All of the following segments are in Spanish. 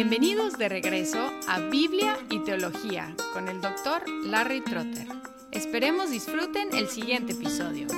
Bienvenidos de regreso a Biblia y Teología con el doctor Larry Trotter. Esperemos disfruten el siguiente episodio.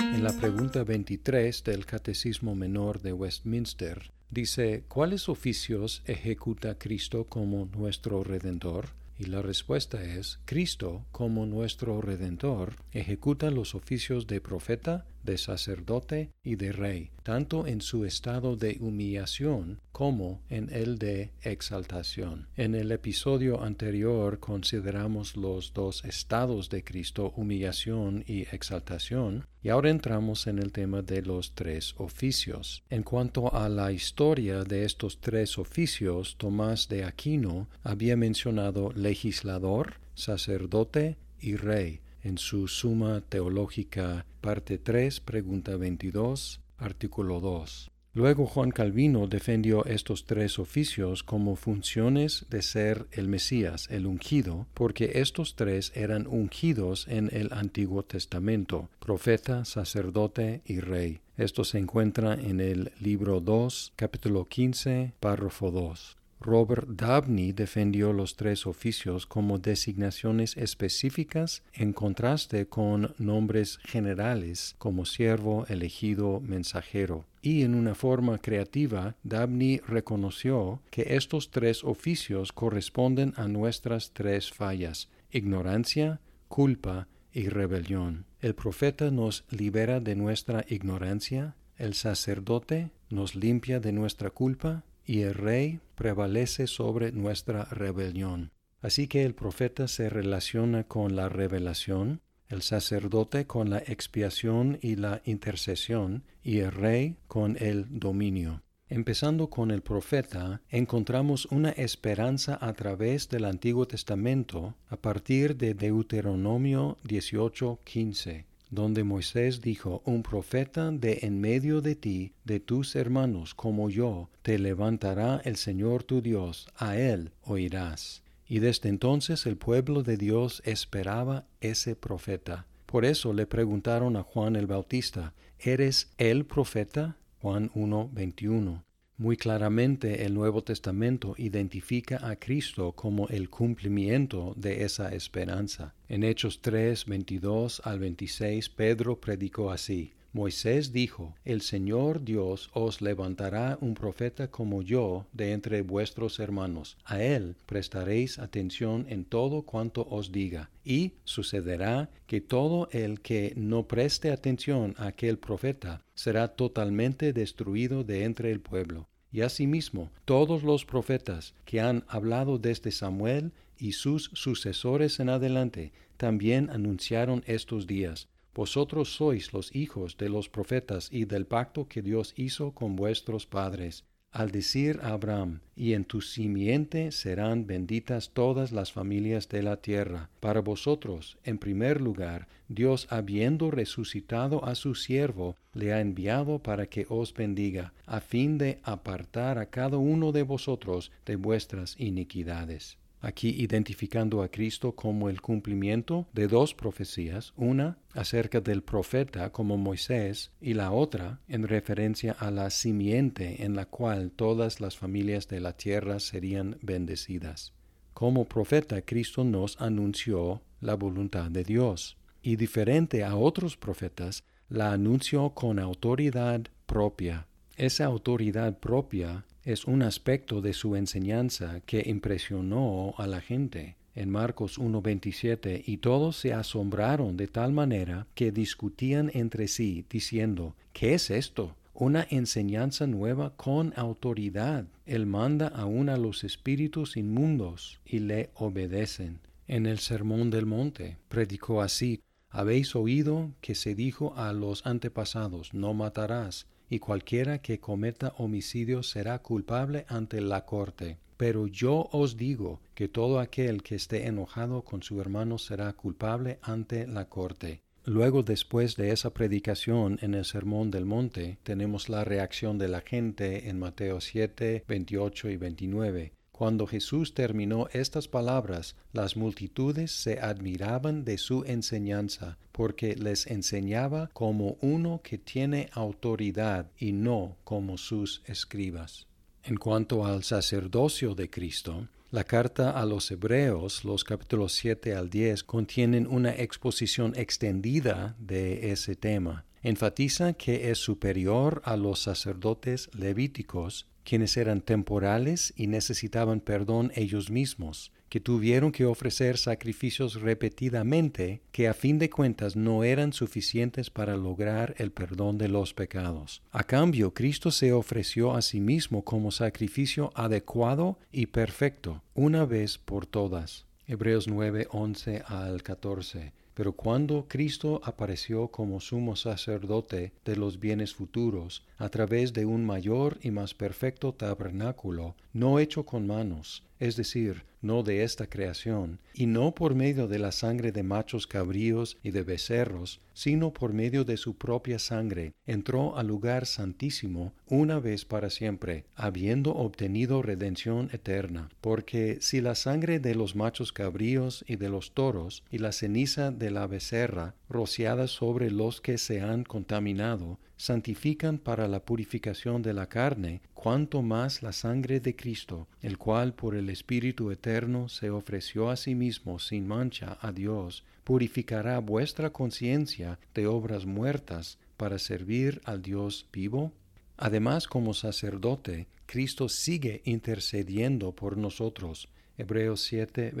En la pregunta 23 del Catecismo Menor de Westminster dice, ¿cuáles oficios ejecuta Cristo como nuestro Redentor? Y la respuesta es, Cristo, como nuestro Redentor, ejecuta los oficios de profeta, de sacerdote y de rey, tanto en su estado de humillación como en el de exaltación. En el episodio anterior consideramos los dos estados de Cristo, humillación y exaltación, y ahora entramos en el tema de los tres oficios. En cuanto a la historia de estos tres oficios, Tomás de Aquino había mencionado legislador, sacerdote y rey en su Suma Teológica, parte 3, pregunta 22, artículo 2. Luego Juan Calvino defendió estos tres oficios como funciones de ser el Mesías, el ungido, porque estos tres eran ungidos en el Antiguo Testamento, profeta, sacerdote y rey. Esto se encuentra en el libro 2, capítulo 15, párrafo 2. Robert Dabney defendió los tres oficios como designaciones específicas en contraste con nombres generales como siervo, elegido, mensajero. Y en una forma creativa, Dabney reconoció que estos tres oficios corresponden a nuestras tres fallas, ignorancia, culpa y rebelión. El profeta nos libera de nuestra ignorancia, el sacerdote nos limpia de nuestra culpa y el rey prevalece sobre nuestra rebelión. Así que el profeta se relaciona con la revelación, el sacerdote con la expiación y la intercesión, y el rey con el dominio. Empezando con el profeta, encontramos una esperanza a través del Antiguo Testamento a partir de Deuteronomio 18:15 donde Moisés dijo, Un profeta de en medio de ti, de tus hermanos como yo, te levantará el Señor tu Dios, a él oirás. Y desde entonces el pueblo de Dios esperaba ese profeta. Por eso le preguntaron a Juan el Bautista, ¿eres el profeta? Juan 1, 21. Muy claramente el Nuevo Testamento identifica a Cristo como el cumplimiento de esa esperanza. En Hechos 3, 22 al 26, Pedro predicó así. Moisés dijo, El Señor Dios os levantará un profeta como yo de entre vuestros hermanos. A él prestaréis atención en todo cuanto os diga. Y sucederá que todo el que no preste atención a aquel profeta será totalmente destruido de entre el pueblo. Y asimismo, todos los profetas que han hablado desde Samuel y sus sucesores en adelante también anunciaron estos días. Vosotros sois los hijos de los profetas y del pacto que Dios hizo con vuestros padres al decir a Abraham, y en tu simiente serán benditas todas las familias de la tierra. Para vosotros, en primer lugar, Dios, habiendo resucitado a su siervo, le ha enviado para que os bendiga, a fin de apartar a cada uno de vosotros de vuestras iniquidades aquí identificando a Cristo como el cumplimiento de dos profecías, una acerca del profeta como Moisés y la otra en referencia a la simiente en la cual todas las familias de la tierra serían bendecidas. Como profeta Cristo nos anunció la voluntad de Dios y diferente a otros profetas, la anunció con autoridad propia. Esa autoridad propia es un aspecto de su enseñanza que impresionó a la gente. En Marcos 1.27, y todos se asombraron de tal manera que discutían entre sí, diciendo, ¿qué es esto? Una enseñanza nueva con autoridad. Él manda aún a los espíritus inmundos y le obedecen. En el Sermón del Monte predicó así, Habéis oído que se dijo a los antepasados, no matarás y cualquiera que cometa homicidio será culpable ante la corte. Pero yo os digo que todo aquel que esté enojado con su hermano será culpable ante la corte. Luego, después de esa predicación en el Sermón del Monte, tenemos la reacción de la gente en Mateo 7, 28 y 29 Cuando Jesús terminó estas palabras, las multitudes se admiraban de su enseñanza, porque les enseñaba como uno que tiene autoridad y no como sus escribas. En cuanto al sacerdocio de Cristo, la carta a los Hebreos, los capítulos 7 al 10, contienen una exposición extendida de ese tema. Enfatiza que es superior a los sacerdotes levíticos quienes eran temporales y necesitaban perdón ellos mismos, que tuvieron que ofrecer sacrificios repetidamente que a fin de cuentas no eran suficientes para lograr el perdón de los pecados. A cambio, Cristo se ofreció a sí mismo como sacrificio adecuado y perfecto, una vez por todas. Hebreos 9, 11 al 14. Pero cuando Cristo apareció como sumo sacerdote de los bienes futuros, a través de un mayor y más perfecto tabernáculo, no hecho con manos, es decir, no de esta creación, y no por medio de la sangre de machos cabríos y de becerros, sino por medio de su propia sangre, entró al lugar santísimo una vez para siempre, habiendo obtenido redención eterna. Porque si la sangre de los machos cabríos y de los toros, y la ceniza de la becerra, rociada sobre los que se han contaminado, santifican para la purificación de la carne, cuanto más la sangre de Cristo, el cual por el Espíritu eterno se ofreció a sí mismo sin mancha a Dios, purificará vuestra conciencia de obras muertas para servir al Dios vivo? Además, como sacerdote, Cristo sigue intercediendo por nosotros. Hebreos 7,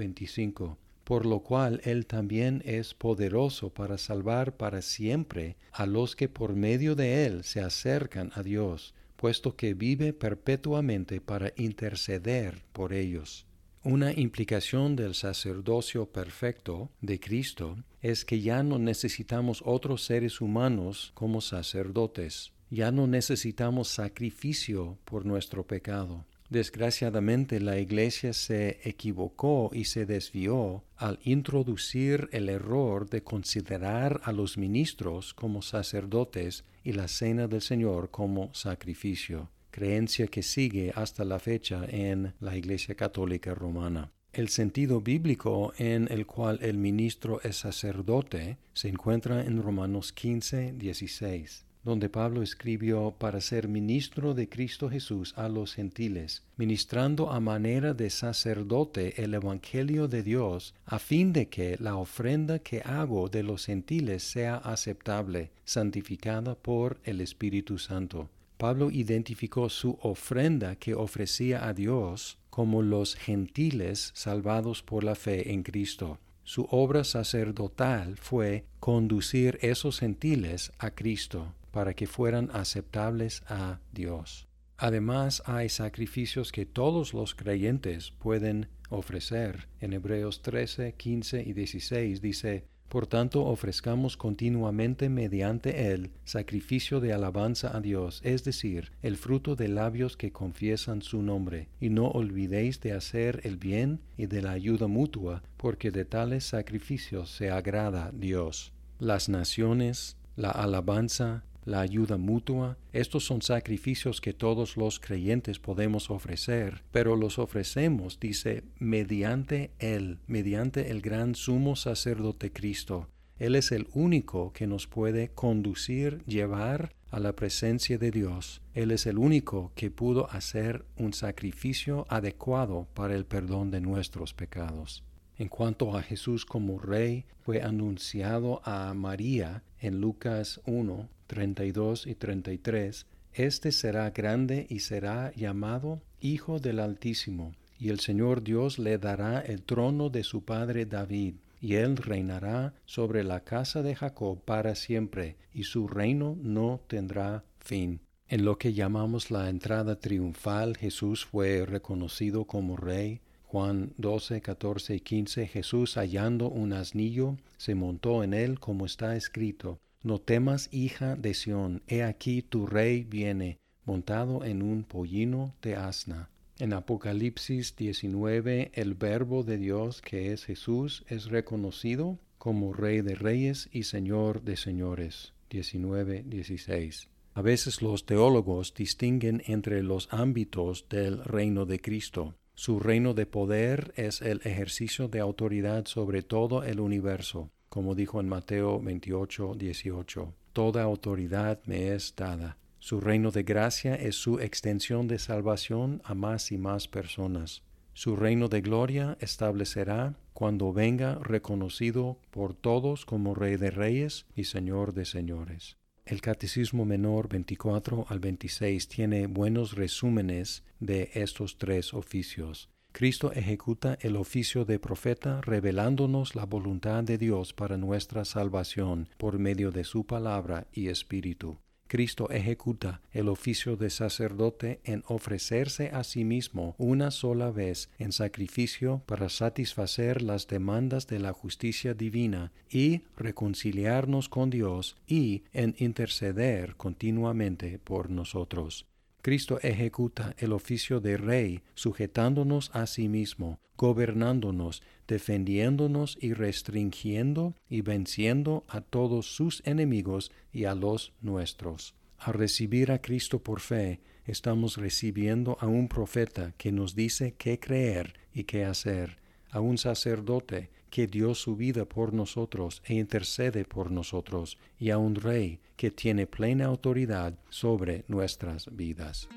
por lo cual Él también es poderoso para salvar para siempre a los que por medio de Él se acercan a Dios, puesto que vive perpetuamente para interceder por ellos. Una implicación del sacerdocio perfecto de Cristo es que ya no necesitamos otros seres humanos como sacerdotes, ya no necesitamos sacrificio por nuestro pecado. Desgraciadamente la Iglesia se equivocó y se desvió al introducir el error de considerar a los ministros como sacerdotes y la cena del Señor como sacrificio, creencia que sigue hasta la fecha en la Iglesia Católica Romana. El sentido bíblico en el cual el ministro es sacerdote se encuentra en Romanos 15, 16 donde Pablo escribió para ser ministro de Cristo Jesús a los gentiles, ministrando a manera de sacerdote el Evangelio de Dios, a fin de que la ofrenda que hago de los gentiles sea aceptable, santificada por el Espíritu Santo. Pablo identificó su ofrenda que ofrecía a Dios como los gentiles salvados por la fe en Cristo. Su obra sacerdotal fue conducir esos gentiles a Cristo para que fueran aceptables a Dios. Además, hay sacrificios que todos los creyentes pueden ofrecer. En Hebreos 13, 15 y 16 dice, Por tanto, ofrezcamos continuamente mediante él sacrificio de alabanza a Dios, es decir, el fruto de labios que confiesan su nombre, y no olvidéis de hacer el bien y de la ayuda mutua, porque de tales sacrificios se agrada Dios. Las naciones, la alabanza, la ayuda mutua, estos son sacrificios que todos los creyentes podemos ofrecer, pero los ofrecemos, dice, mediante Él, mediante el gran sumo sacerdote Cristo. Él es el único que nos puede conducir, llevar a la presencia de Dios. Él es el único que pudo hacer un sacrificio adecuado para el perdón de nuestros pecados. En cuanto a Jesús como Rey, fue anunciado a María en Lucas 1, 32 y 33, Este será grande y será llamado Hijo del Altísimo, y el Señor Dios le dará el trono de su padre David, y él reinará sobre la casa de Jacob para siempre, y su reino no tendrá fin. En lo que llamamos la entrada triunfal, Jesús fue reconocido como Rey, Juan 12, 14 y 15, Jesús hallando un asnillo, se montó en él como está escrito, No temas, hija de Sión, he aquí tu rey viene, montado en un pollino de asna. En Apocalipsis 19, el verbo de Dios, que es Jesús, es reconocido como Rey de Reyes y Señor de Señores. 19, 16. A veces los teólogos distinguen entre los ámbitos del reino de Cristo. Su reino de poder es el ejercicio de autoridad sobre todo el universo, como dijo en Mateo 28, 18. Toda autoridad me es dada. Su reino de gracia es su extensión de salvación a más y más personas. Su reino de gloria establecerá cuando venga reconocido por todos como Rey de Reyes y Señor de Señores. El Catecismo Menor 24 al 26 tiene buenos resúmenes de estos tres oficios. Cristo ejecuta el oficio de profeta revelándonos la voluntad de Dios para nuestra salvación por medio de su palabra y espíritu. Cristo ejecuta el oficio de sacerdote en ofrecerse a sí mismo una sola vez en sacrificio para satisfacer las demandas de la justicia divina y reconciliarnos con Dios y en interceder continuamente por nosotros. Cristo ejecuta el oficio de Rey, sujetándonos a sí mismo, gobernándonos, defendiéndonos y restringiendo y venciendo a todos sus enemigos y a los nuestros. Al recibir a Cristo por fe, estamos recibiendo a un profeta que nos dice qué creer y qué hacer, a un sacerdote que dio su vida por nosotros e intercede por nosotros, y a un Rey que tiene plena autoridad sobre nuestras vidas.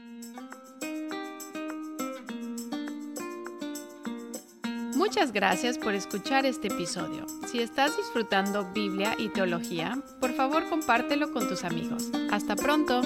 Muchas gracias por escuchar este episodio. Si estás disfrutando Biblia y teología, por favor compártelo con tus amigos. Hasta pronto.